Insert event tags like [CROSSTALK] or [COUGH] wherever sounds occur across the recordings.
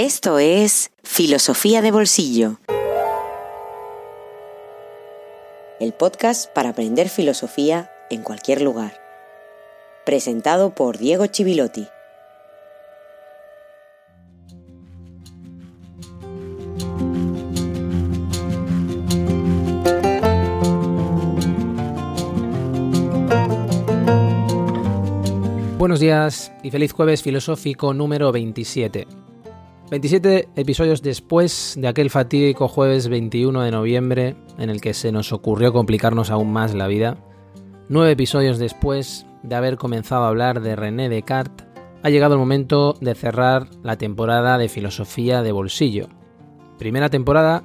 Esto es Filosofía de Bolsillo. El podcast para aprender filosofía en cualquier lugar. Presentado por Diego Chivilotti. Buenos días y feliz jueves filosófico número 27. 27 episodios después de aquel fatídico jueves 21 de noviembre en el que se nos ocurrió complicarnos aún más la vida. Nueve episodios después de haber comenzado a hablar de René Descartes, ha llegado el momento de cerrar la temporada de filosofía de bolsillo. Primera temporada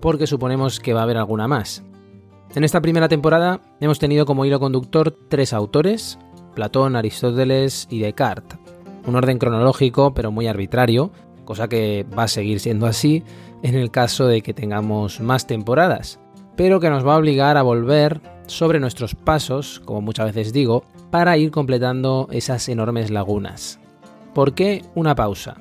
porque suponemos que va a haber alguna más. En esta primera temporada hemos tenido como hilo conductor tres autores, Platón, Aristóteles y Descartes. Un orden cronológico pero muy arbitrario, cosa que va a seguir siendo así en el caso de que tengamos más temporadas, pero que nos va a obligar a volver sobre nuestros pasos, como muchas veces digo, para ir completando esas enormes lagunas. ¿Por qué una pausa?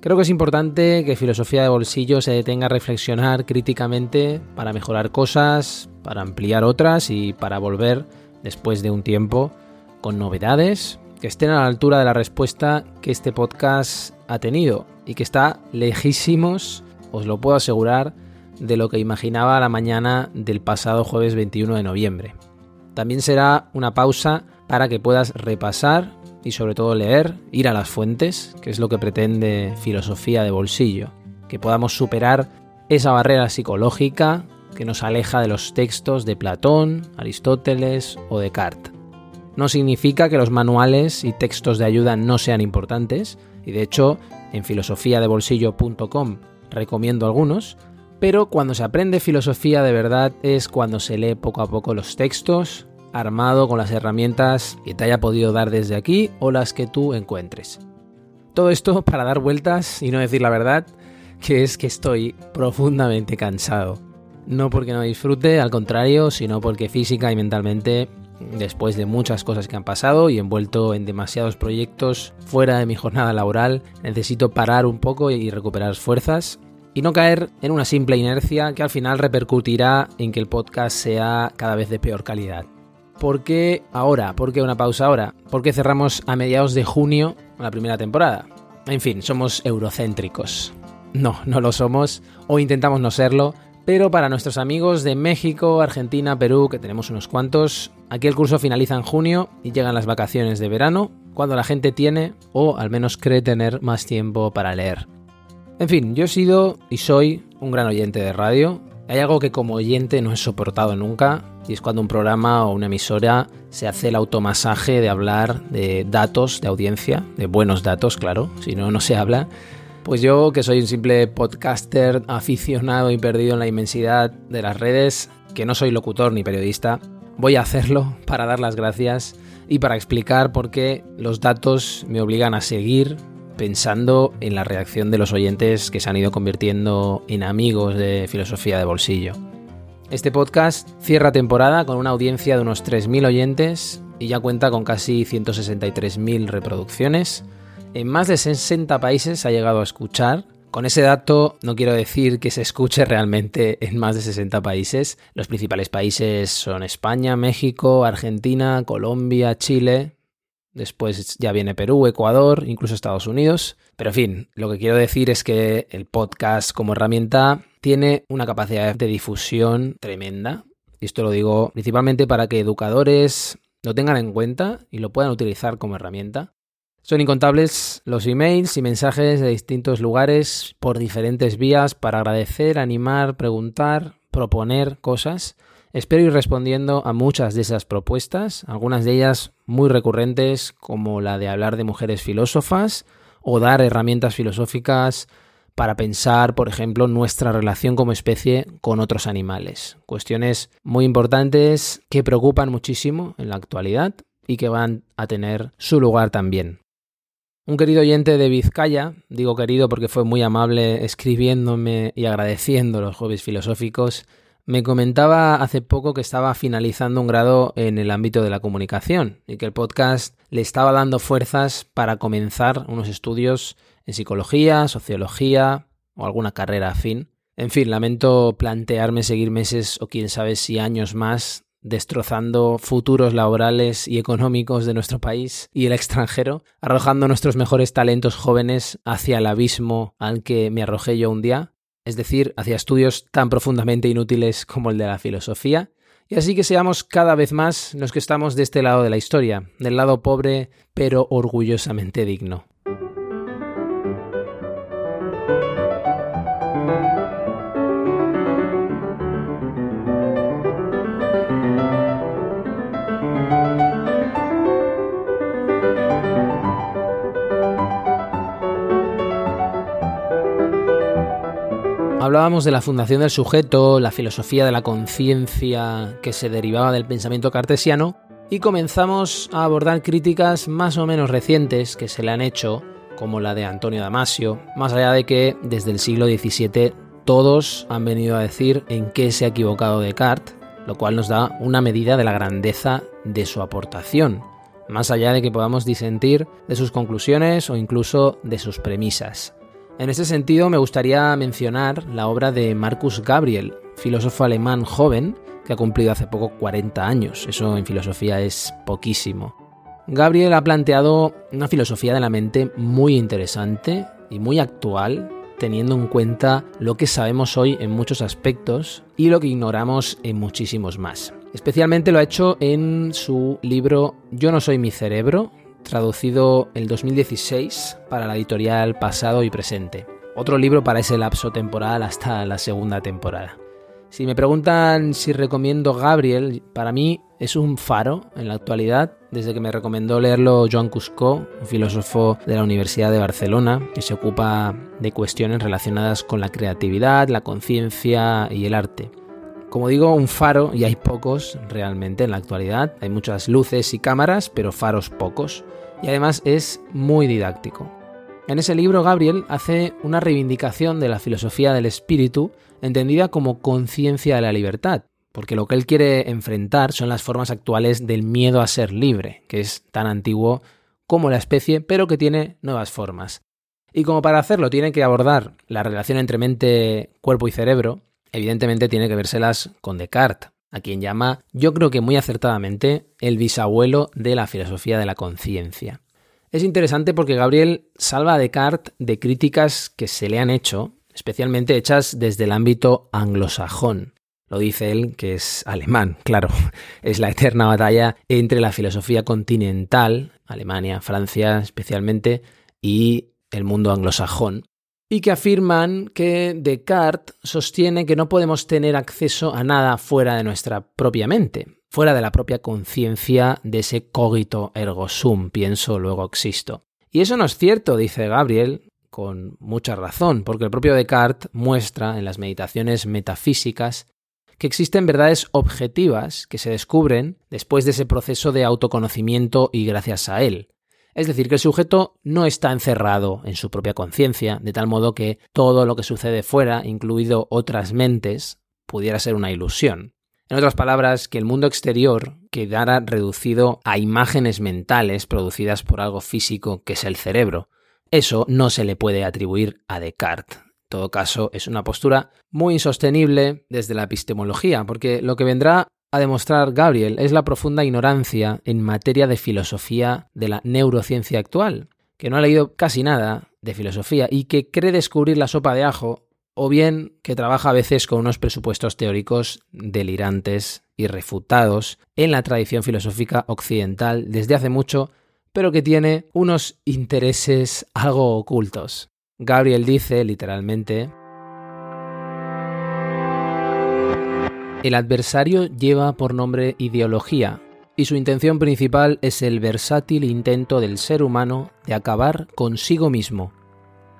Creo que es importante que Filosofía de Bolsillo se detenga a reflexionar críticamente para mejorar cosas, para ampliar otras y para volver, después de un tiempo, con novedades estén a la altura de la respuesta que este podcast ha tenido y que está lejísimos, os lo puedo asegurar, de lo que imaginaba la mañana del pasado jueves 21 de noviembre. También será una pausa para que puedas repasar y sobre todo leer, ir a las fuentes, que es lo que pretende filosofía de bolsillo, que podamos superar esa barrera psicológica que nos aleja de los textos de Platón, Aristóteles o Descartes. No significa que los manuales y textos de ayuda no sean importantes, y de hecho en filosofiadebolsillo.com recomiendo algunos, pero cuando se aprende filosofía de verdad es cuando se lee poco a poco los textos, armado con las herramientas que te haya podido dar desde aquí o las que tú encuentres. Todo esto para dar vueltas y no decir la verdad, que es que estoy profundamente cansado. No porque no disfrute, al contrario, sino porque física y mentalmente después de muchas cosas que han pasado y envuelto en demasiados proyectos fuera de mi jornada laboral, necesito parar un poco y recuperar fuerzas y no caer en una simple inercia que al final repercutirá en que el podcast sea cada vez de peor calidad. ¿Por qué ahora? ¿Por qué una pausa ahora? ¿Por qué cerramos a mediados de junio la primera temporada? En fin, somos eurocéntricos. No, no lo somos, o intentamos no serlo, pero para nuestros amigos de México, Argentina, Perú, que tenemos unos cuantos, aquí el curso finaliza en junio y llegan las vacaciones de verano, cuando la gente tiene, o al menos cree tener, más tiempo para leer. En fin, yo he sido y soy un gran oyente de radio. Hay algo que como oyente no he soportado nunca, y es cuando un programa o una emisora se hace el automasaje de hablar de datos de audiencia, de buenos datos, claro, si no, no se habla pues yo, que soy un simple podcaster aficionado y perdido en la inmensidad de las redes, que no soy locutor ni periodista, voy a hacerlo [LAUGHS] para dar las gracias y para explicar por qué los datos me obligan a seguir pensando en la reacción de los oyentes que se han ido convirtiendo en amigos de filosofía de bolsillo. Este podcast cierra temporada con una audiencia de unos 3.000 oyentes y ya cuenta con casi 163.000 reproducciones en más de 60 países ha llegado a escuchar. Con ese dato no quiero decir que se escuche realmente en más de 60 países. Los principales países son España, México, Argentina, Colombia, Chile. Después ya viene Perú, Ecuador, incluso Estados Unidos. Pero en fin, lo que quiero decir es que el podcast como herramienta tiene una capacidad de difusión tremenda. Y esto lo digo principalmente para que educadores lo tengan en cuenta y lo puedan utilizar como herramienta. Son incontables los emails y mensajes de distintos lugares por diferentes vías para agradecer, animar, preguntar, proponer cosas. Espero ir respondiendo a muchas de esas propuestas, algunas de ellas muy recurrentes como la de hablar de mujeres filósofas o dar herramientas filosóficas para pensar, por ejemplo, nuestra relación como especie con otros animales. Cuestiones muy importantes que preocupan muchísimo en la actualidad y que van a tener su lugar también. Un querido oyente de Vizcaya, digo querido porque fue muy amable escribiéndome y agradeciendo los jueves filosóficos, me comentaba hace poco que estaba finalizando un grado en el ámbito de la comunicación y que el podcast le estaba dando fuerzas para comenzar unos estudios en psicología, sociología o alguna carrera afín. En fin, lamento plantearme seguir meses o quién sabe si años más destrozando futuros laborales y económicos de nuestro país y el extranjero, arrojando nuestros mejores talentos jóvenes hacia el abismo al que me arrojé yo un día, es decir, hacia estudios tan profundamente inútiles como el de la filosofía, y así que seamos cada vez más los que estamos de este lado de la historia, del lado pobre pero orgullosamente digno. Hablábamos de la fundación del sujeto, la filosofía de la conciencia que se derivaba del pensamiento cartesiano y comenzamos a abordar críticas más o menos recientes que se le han hecho, como la de Antonio Damasio, más allá de que desde el siglo XVII todos han venido a decir en qué se ha equivocado Descartes, lo cual nos da una medida de la grandeza de su aportación, más allá de que podamos disentir de sus conclusiones o incluso de sus premisas. En ese sentido, me gustaría mencionar la obra de Marcus Gabriel, filósofo alemán joven que ha cumplido hace poco 40 años. Eso en filosofía es poquísimo. Gabriel ha planteado una filosofía de la mente muy interesante y muy actual, teniendo en cuenta lo que sabemos hoy en muchos aspectos y lo que ignoramos en muchísimos más. Especialmente lo ha hecho en su libro Yo no soy mi cerebro, traducido el 2016 para la editorial Pasado y Presente. Otro libro para ese lapso temporal hasta la segunda temporada. Si me preguntan si recomiendo Gabriel, para mí es un faro en la actualidad, desde que me recomendó leerlo Joan Cusco, un filósofo de la Universidad de Barcelona, que se ocupa de cuestiones relacionadas con la creatividad, la conciencia y el arte. Como digo, un faro, y hay pocos realmente en la actualidad. Hay muchas luces y cámaras, pero faros pocos. Y además es muy didáctico. En ese libro, Gabriel hace una reivindicación de la filosofía del espíritu, entendida como conciencia de la libertad, porque lo que él quiere enfrentar son las formas actuales del miedo a ser libre, que es tan antiguo como la especie, pero que tiene nuevas formas. Y como para hacerlo tiene que abordar la relación entre mente, cuerpo y cerebro, evidentemente tiene que vérselas con Descartes, a quien llama, yo creo que muy acertadamente, el bisabuelo de la filosofía de la conciencia. Es interesante porque Gabriel salva a Descartes de críticas que se le han hecho, especialmente hechas desde el ámbito anglosajón. Lo dice él, que es alemán, [LAUGHS] claro. Es la eterna batalla entre la filosofía continental, Alemania, Francia especialmente, y el mundo anglosajón y que afirman que Descartes sostiene que no podemos tener acceso a nada fuera de nuestra propia mente, fuera de la propia conciencia de ese cogito ergo sum, pienso, luego existo. Y eso no es cierto, dice Gabriel, con mucha razón, porque el propio Descartes muestra en las meditaciones metafísicas que existen verdades objetivas que se descubren después de ese proceso de autoconocimiento y gracias a él. Es decir, que el sujeto no está encerrado en su propia conciencia, de tal modo que todo lo que sucede fuera, incluido otras mentes, pudiera ser una ilusión. En otras palabras, que el mundo exterior quedara reducido a imágenes mentales producidas por algo físico que es el cerebro. Eso no se le puede atribuir a Descartes. En todo caso, es una postura muy insostenible desde la epistemología, porque lo que vendrá a demostrar Gabriel es la profunda ignorancia en materia de filosofía de la neurociencia actual, que no ha leído casi nada de filosofía y que cree descubrir la sopa de ajo, o bien que trabaja a veces con unos presupuestos teóricos delirantes y refutados en la tradición filosófica occidental desde hace mucho, pero que tiene unos intereses algo ocultos. Gabriel dice, literalmente, El adversario lleva por nombre ideología y su intención principal es el versátil intento del ser humano de acabar consigo mismo.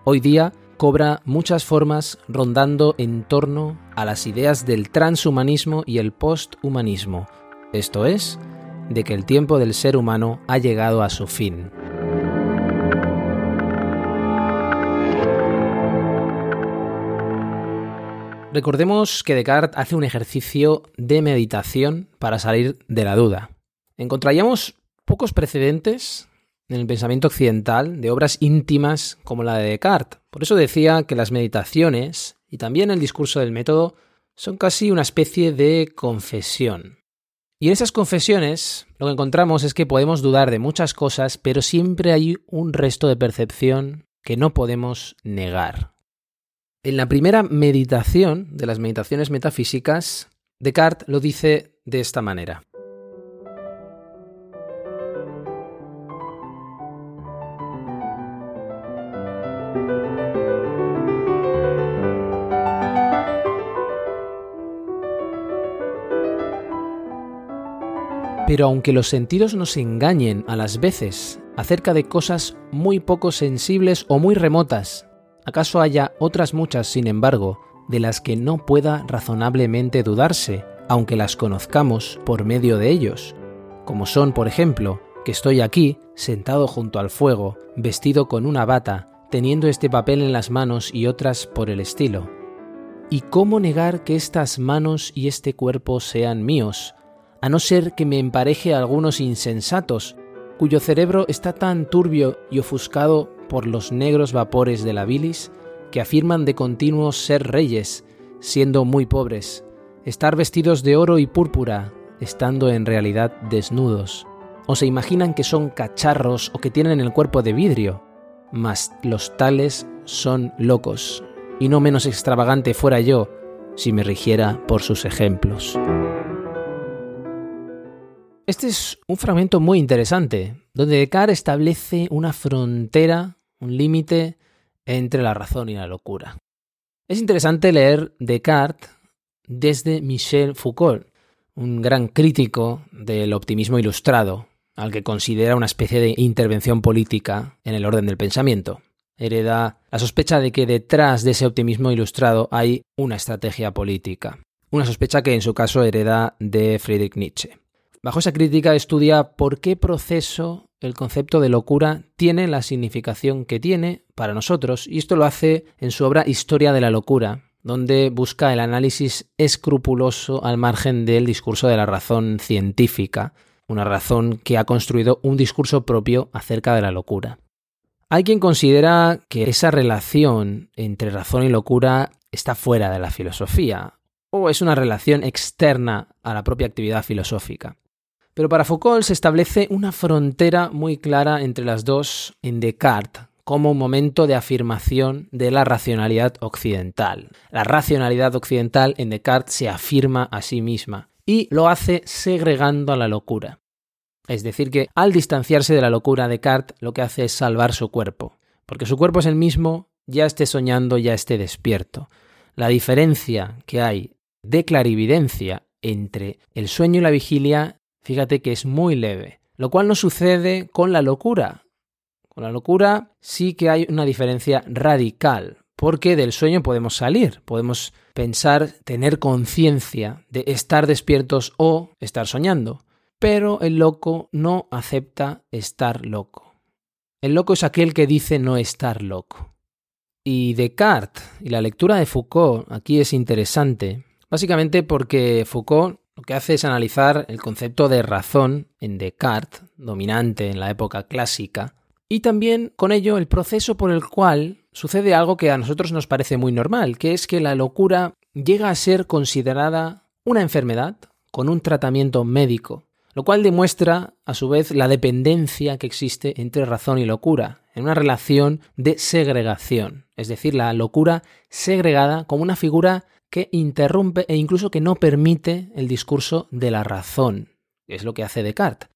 Hoy día cobra muchas formas rondando en torno a las ideas del transhumanismo y el posthumanismo, esto es, de que el tiempo del ser humano ha llegado a su fin. Recordemos que Descartes hace un ejercicio de meditación para salir de la duda. Encontraríamos pocos precedentes en el pensamiento occidental de obras íntimas como la de Descartes. Por eso decía que las meditaciones y también el discurso del método son casi una especie de confesión. Y en esas confesiones lo que encontramos es que podemos dudar de muchas cosas, pero siempre hay un resto de percepción que no podemos negar. En la primera meditación de las meditaciones metafísicas, Descartes lo dice de esta manera. Pero aunque los sentidos nos engañen a las veces acerca de cosas muy poco sensibles o muy remotas, ¿acaso haya otras muchas, sin embargo, de las que no pueda razonablemente dudarse, aunque las conozcamos por medio de ellos? Como son, por ejemplo, que estoy aquí, sentado junto al fuego, vestido con una bata, teniendo este papel en las manos y otras por el estilo. ¿Y cómo negar que estas manos y este cuerpo sean míos, a no ser que me empareje a algunos insensatos, cuyo cerebro está tan turbio y ofuscado por los negros vapores de la bilis, que afirman de continuo ser reyes, siendo muy pobres, estar vestidos de oro y púrpura, estando en realidad desnudos, o se imaginan que son cacharros o que tienen el cuerpo de vidrio, mas los tales son locos, y no menos extravagante fuera yo si me rigiera por sus ejemplos. Este es un fragmento muy interesante, donde Descartes establece una frontera, un límite entre la razón y la locura. Es interesante leer Descartes desde Michel Foucault, un gran crítico del optimismo ilustrado, al que considera una especie de intervención política en el orden del pensamiento. Hereda la sospecha de que detrás de ese optimismo ilustrado hay una estrategia política. Una sospecha que en su caso hereda de Friedrich Nietzsche. Bajo esa crítica estudia por qué proceso el concepto de locura tiene la significación que tiene para nosotros, y esto lo hace en su obra Historia de la locura, donde busca el análisis escrupuloso al margen del discurso de la razón científica, una razón que ha construido un discurso propio acerca de la locura. Hay quien considera que esa relación entre razón y locura está fuera de la filosofía, o es una relación externa a la propia actividad filosófica. Pero para Foucault se establece una frontera muy clara entre las dos en Descartes, como un momento de afirmación de la racionalidad occidental. La racionalidad occidental en Descartes se afirma a sí misma y lo hace segregando a la locura. Es decir, que al distanciarse de la locura, Descartes lo que hace es salvar su cuerpo, porque su cuerpo es el mismo, ya esté soñando, ya esté despierto. La diferencia que hay de clarividencia entre el sueño y la vigilia fíjate que es muy leve, lo cual no sucede con la locura. Con la locura sí que hay una diferencia radical, porque del sueño podemos salir, podemos pensar, tener conciencia de estar despiertos o estar soñando, pero el loco no acepta estar loco. El loco es aquel que dice no estar loco. Y Descartes y la lectura de Foucault aquí es interesante, básicamente porque Foucault lo que hace es analizar el concepto de razón en Descartes, dominante en la época clásica, y también con ello el proceso por el cual sucede algo que a nosotros nos parece muy normal, que es que la locura llega a ser considerada una enfermedad con un tratamiento médico, lo cual demuestra a su vez la dependencia que existe entre razón y locura, en una relación de segregación, es decir, la locura segregada como una figura que interrumpe e incluso que no permite el discurso de la razón, es lo que hace Descartes.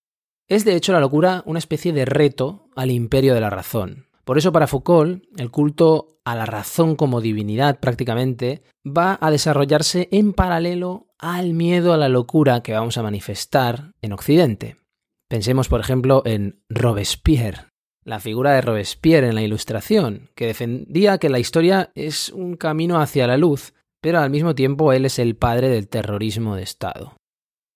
Es de hecho la locura una especie de reto al imperio de la razón. Por eso para Foucault el culto a la razón como divinidad prácticamente va a desarrollarse en paralelo al miedo a la locura que vamos a manifestar en Occidente. Pensemos por ejemplo en Robespierre, la figura de Robespierre en la Ilustración, que defendía que la historia es un camino hacia la luz pero al mismo tiempo él es el padre del terrorismo de Estado.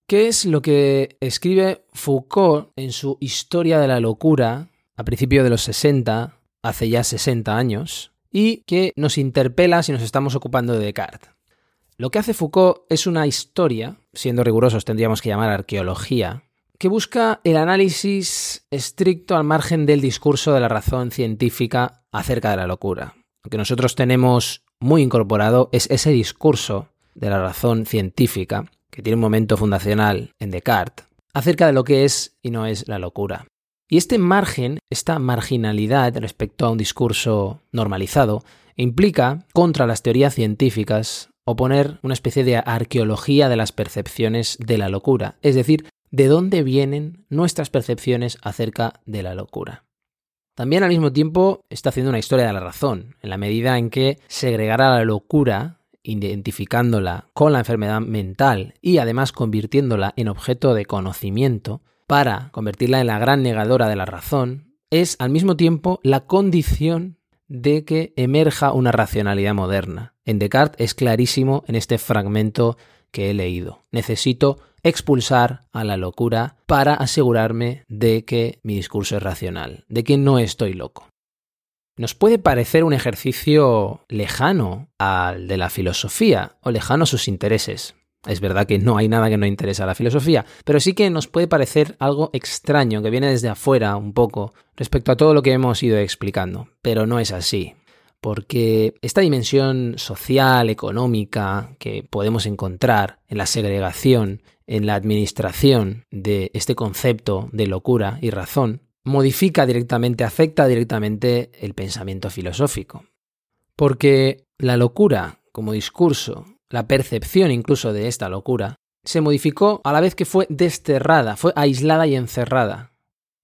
¿Qué es lo que escribe Foucault en su Historia de la Locura a principios de los 60, hace ya 60 años, y que nos interpela si nos estamos ocupando de Descartes? Lo que hace Foucault es una historia, siendo rigurosos tendríamos que llamar arqueología, que busca el análisis estricto al margen del discurso de la razón científica acerca de la locura. Lo que nosotros tenemos muy incorporado es ese discurso de la razón científica, que tiene un momento fundacional en Descartes, acerca de lo que es y no es la locura. Y este margen, esta marginalidad respecto a un discurso normalizado, implica, contra las teorías científicas, oponer una especie de arqueología de las percepciones de la locura, es decir, de dónde vienen nuestras percepciones acerca de la locura. También al mismo tiempo está haciendo una historia de la razón, en la medida en que segregará la locura, identificándola con la enfermedad mental y además convirtiéndola en objeto de conocimiento, para convertirla en la gran negadora de la razón, es al mismo tiempo la condición de que emerja una racionalidad moderna. En Descartes es clarísimo en este fragmento que he leído. Necesito expulsar a la locura para asegurarme de que mi discurso es racional, de que no estoy loco. Nos puede parecer un ejercicio lejano al de la filosofía o lejano a sus intereses, es verdad que no hay nada que no interesa a la filosofía, pero sí que nos puede parecer algo extraño, que viene desde afuera un poco, respecto a todo lo que hemos ido explicando. Pero no es así, porque esta dimensión social, económica, que podemos encontrar en la segregación, en la administración de este concepto de locura y razón, modifica directamente, afecta directamente el pensamiento filosófico. Porque la locura como discurso la percepción incluso de esta locura, se modificó a la vez que fue desterrada, fue aislada y encerrada.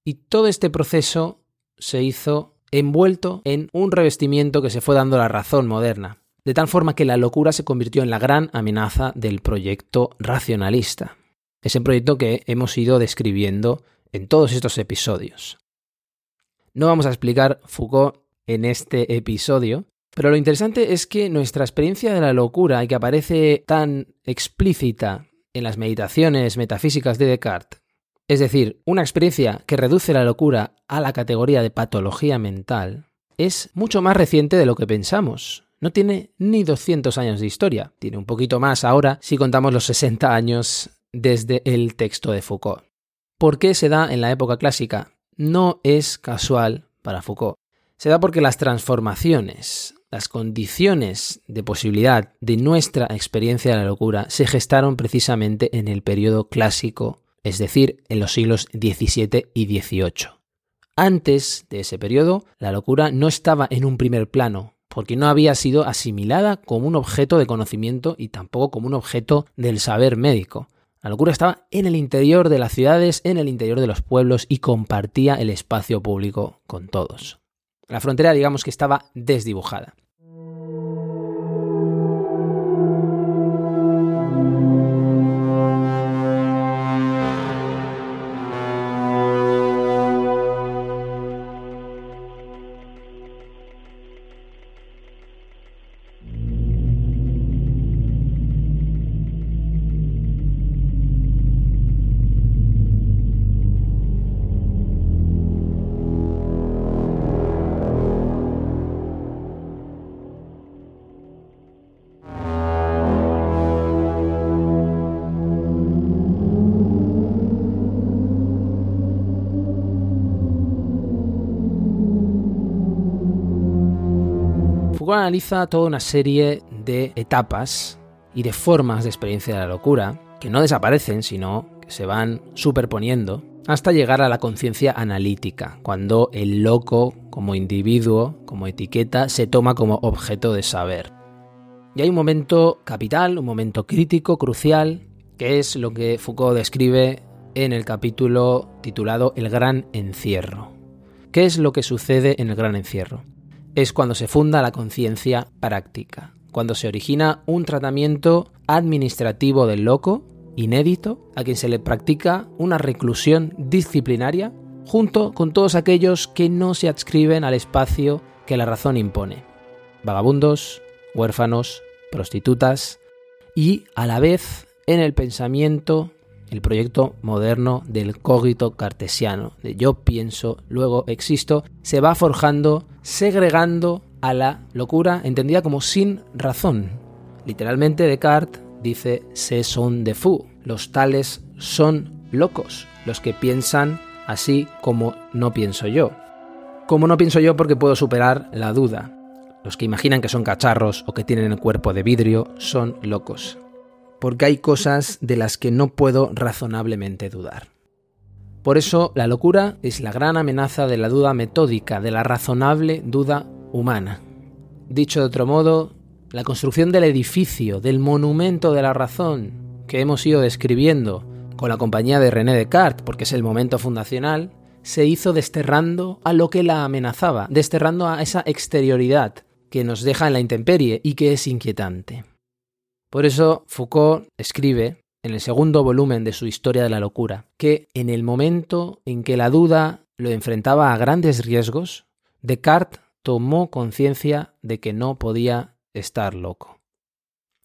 Y todo este proceso se hizo envuelto en un revestimiento que se fue dando la razón moderna, de tal forma que la locura se convirtió en la gran amenaza del proyecto racionalista, ese proyecto que hemos ido describiendo en todos estos episodios. No vamos a explicar Foucault en este episodio, pero lo interesante es que nuestra experiencia de la locura y que aparece tan explícita en las meditaciones metafísicas de Descartes, es decir, una experiencia que reduce la locura a la categoría de patología mental, es mucho más reciente de lo que pensamos. No tiene ni 200 años de historia, tiene un poquito más ahora si contamos los 60 años desde el texto de Foucault. ¿Por qué se da en la época clásica? No es casual para Foucault. Se da porque las transformaciones las condiciones de posibilidad de nuestra experiencia de la locura se gestaron precisamente en el periodo clásico, es decir, en los siglos XVII y XVIII. Antes de ese periodo, la locura no estaba en un primer plano, porque no había sido asimilada como un objeto de conocimiento y tampoco como un objeto del saber médico. La locura estaba en el interior de las ciudades, en el interior de los pueblos y compartía el espacio público con todos. La frontera digamos que estaba desdibujada. Foucault analiza toda una serie de etapas y de formas de experiencia de la locura que no desaparecen, sino que se van superponiendo hasta llegar a la conciencia analítica, cuando el loco como individuo, como etiqueta, se toma como objeto de saber. Y hay un momento capital, un momento crítico, crucial, que es lo que Foucault describe en el capítulo titulado El gran encierro. ¿Qué es lo que sucede en el gran encierro? Es cuando se funda la conciencia práctica, cuando se origina un tratamiento administrativo del loco, inédito, a quien se le practica una reclusión disciplinaria junto con todos aquellos que no se adscriben al espacio que la razón impone. Vagabundos, huérfanos, prostitutas y a la vez en el pensamiento el proyecto moderno del cogito cartesiano, de yo pienso, luego existo, se va forjando, segregando a la locura entendida como sin razón, Literalmente Descartes dice se son de fou, los tales son locos, los que piensan así como no pienso yo. Como no pienso yo porque puedo superar la duda. Los que imaginan que son cacharros o que tienen el cuerpo de vidrio son locos. Porque hay cosas de las que no puedo razonablemente dudar. Por eso la locura es la gran amenaza de la duda metódica, de la razonable duda humana. Dicho de otro modo, la construcción del edificio, del monumento de la razón que hemos ido describiendo con la compañía de René Descartes, porque es el momento fundacional, se hizo desterrando a lo que la amenazaba, desterrando a esa exterioridad que nos deja en la intemperie y que es inquietante. Por eso Foucault escribe, en el segundo volumen de su Historia de la Locura, que en el momento en que la duda lo enfrentaba a grandes riesgos, Descartes tomó conciencia de que no podía estar loco.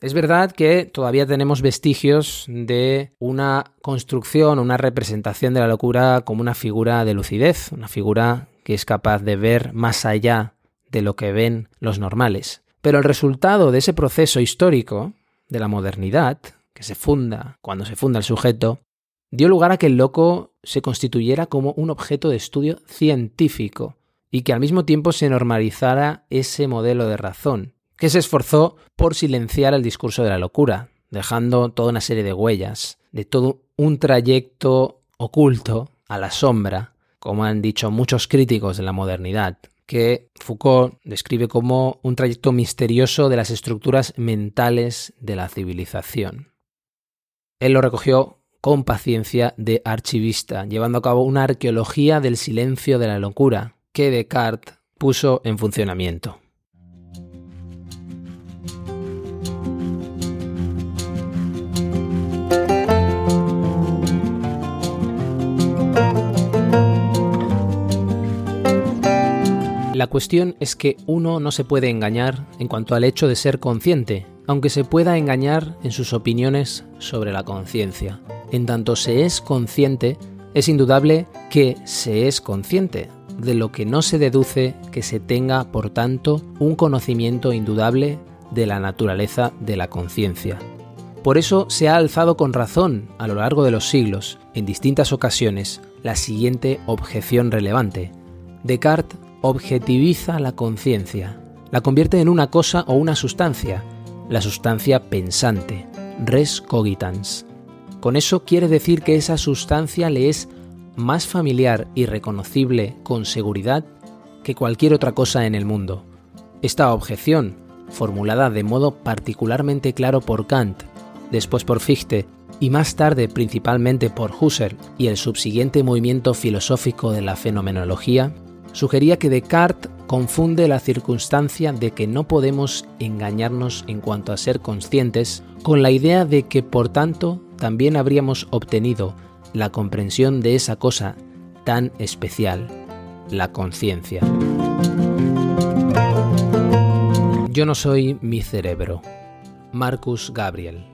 Es verdad que todavía tenemos vestigios de una construcción, una representación de la locura como una figura de lucidez, una figura que es capaz de ver más allá de lo que ven los normales. Pero el resultado de ese proceso histórico, de la modernidad, que se funda cuando se funda el sujeto, dio lugar a que el loco se constituyera como un objeto de estudio científico y que al mismo tiempo se normalizara ese modelo de razón, que se esforzó por silenciar el discurso de la locura, dejando toda una serie de huellas, de todo un trayecto oculto a la sombra, como han dicho muchos críticos de la modernidad, que Foucault describe como un trayecto misterioso de las estructuras mentales de la civilización. Él lo recogió con paciencia de archivista, llevando a cabo una arqueología del silencio de la locura que Descartes puso en funcionamiento. La cuestión es que uno no se puede engañar en cuanto al hecho de ser consciente, aunque se pueda engañar en sus opiniones sobre la conciencia. En tanto se es consciente, es indudable que se es consciente, de lo que no se deduce que se tenga, por tanto, un conocimiento indudable de la naturaleza de la conciencia. Por eso se ha alzado con razón a lo largo de los siglos, en distintas ocasiones, la siguiente objeción relevante. Descartes objetiviza la conciencia, la convierte en una cosa o una sustancia, la sustancia pensante, res cogitans. Con eso quiere decir que esa sustancia le es más familiar y reconocible con seguridad que cualquier otra cosa en el mundo. Esta objeción, formulada de modo particularmente claro por Kant, después por Fichte y más tarde principalmente por Husserl y el subsiguiente movimiento filosófico de la fenomenología, sugería que Descartes confunde la circunstancia de que no podemos engañarnos en cuanto a ser conscientes con la idea de que por tanto también habríamos obtenido la comprensión de esa cosa tan especial, la conciencia. Yo no soy mi cerebro. Marcus Gabriel.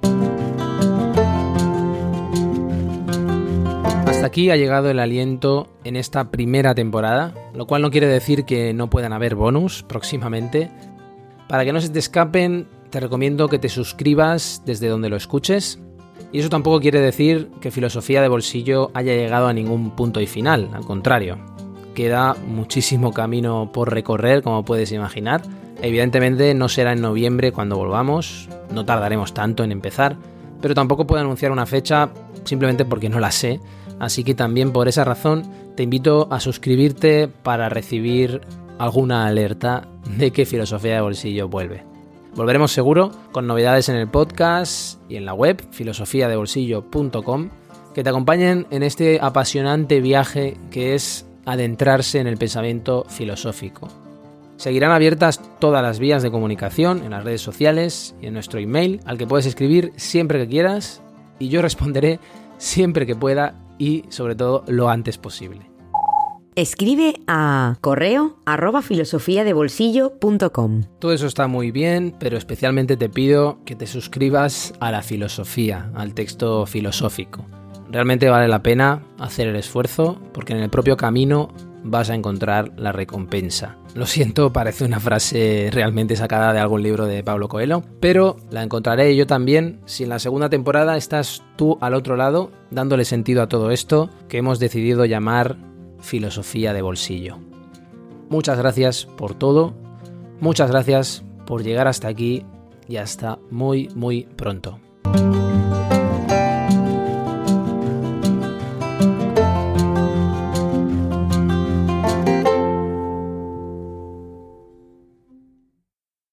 Aquí ha llegado el aliento en esta primera temporada, lo cual no quiere decir que no puedan haber bonus próximamente. Para que no se te escapen, te recomiendo que te suscribas desde donde lo escuches. Y eso tampoco quiere decir que Filosofía de Bolsillo haya llegado a ningún punto y final, al contrario. Queda muchísimo camino por recorrer, como puedes imaginar. Evidentemente no será en noviembre cuando volvamos, no tardaremos tanto en empezar, pero tampoco puedo anunciar una fecha simplemente porque no la sé Así que también por esa razón te invito a suscribirte para recibir alguna alerta de que Filosofía de Bolsillo vuelve. Volveremos seguro con novedades en el podcast y en la web filosofiadebolsillo.com que te acompañen en este apasionante viaje que es adentrarse en el pensamiento filosófico. Seguirán abiertas todas las vías de comunicación en las redes sociales y en nuestro email al que puedes escribir siempre que quieras y yo responderé siempre que pueda y sobre todo lo antes posible. Escribe a correo arroba filosofiadebolsillo.com. Todo eso está muy bien, pero especialmente te pido que te suscribas a la filosofía, al texto filosófico. Realmente vale la pena hacer el esfuerzo porque en el propio camino vas a encontrar la recompensa. Lo siento, parece una frase realmente sacada de algún libro de Pablo Coelho, pero la encontraré yo también si en la segunda temporada estás tú al otro lado dándole sentido a todo esto que hemos decidido llamar filosofía de bolsillo. Muchas gracias por todo, muchas gracias por llegar hasta aquí y hasta muy muy pronto.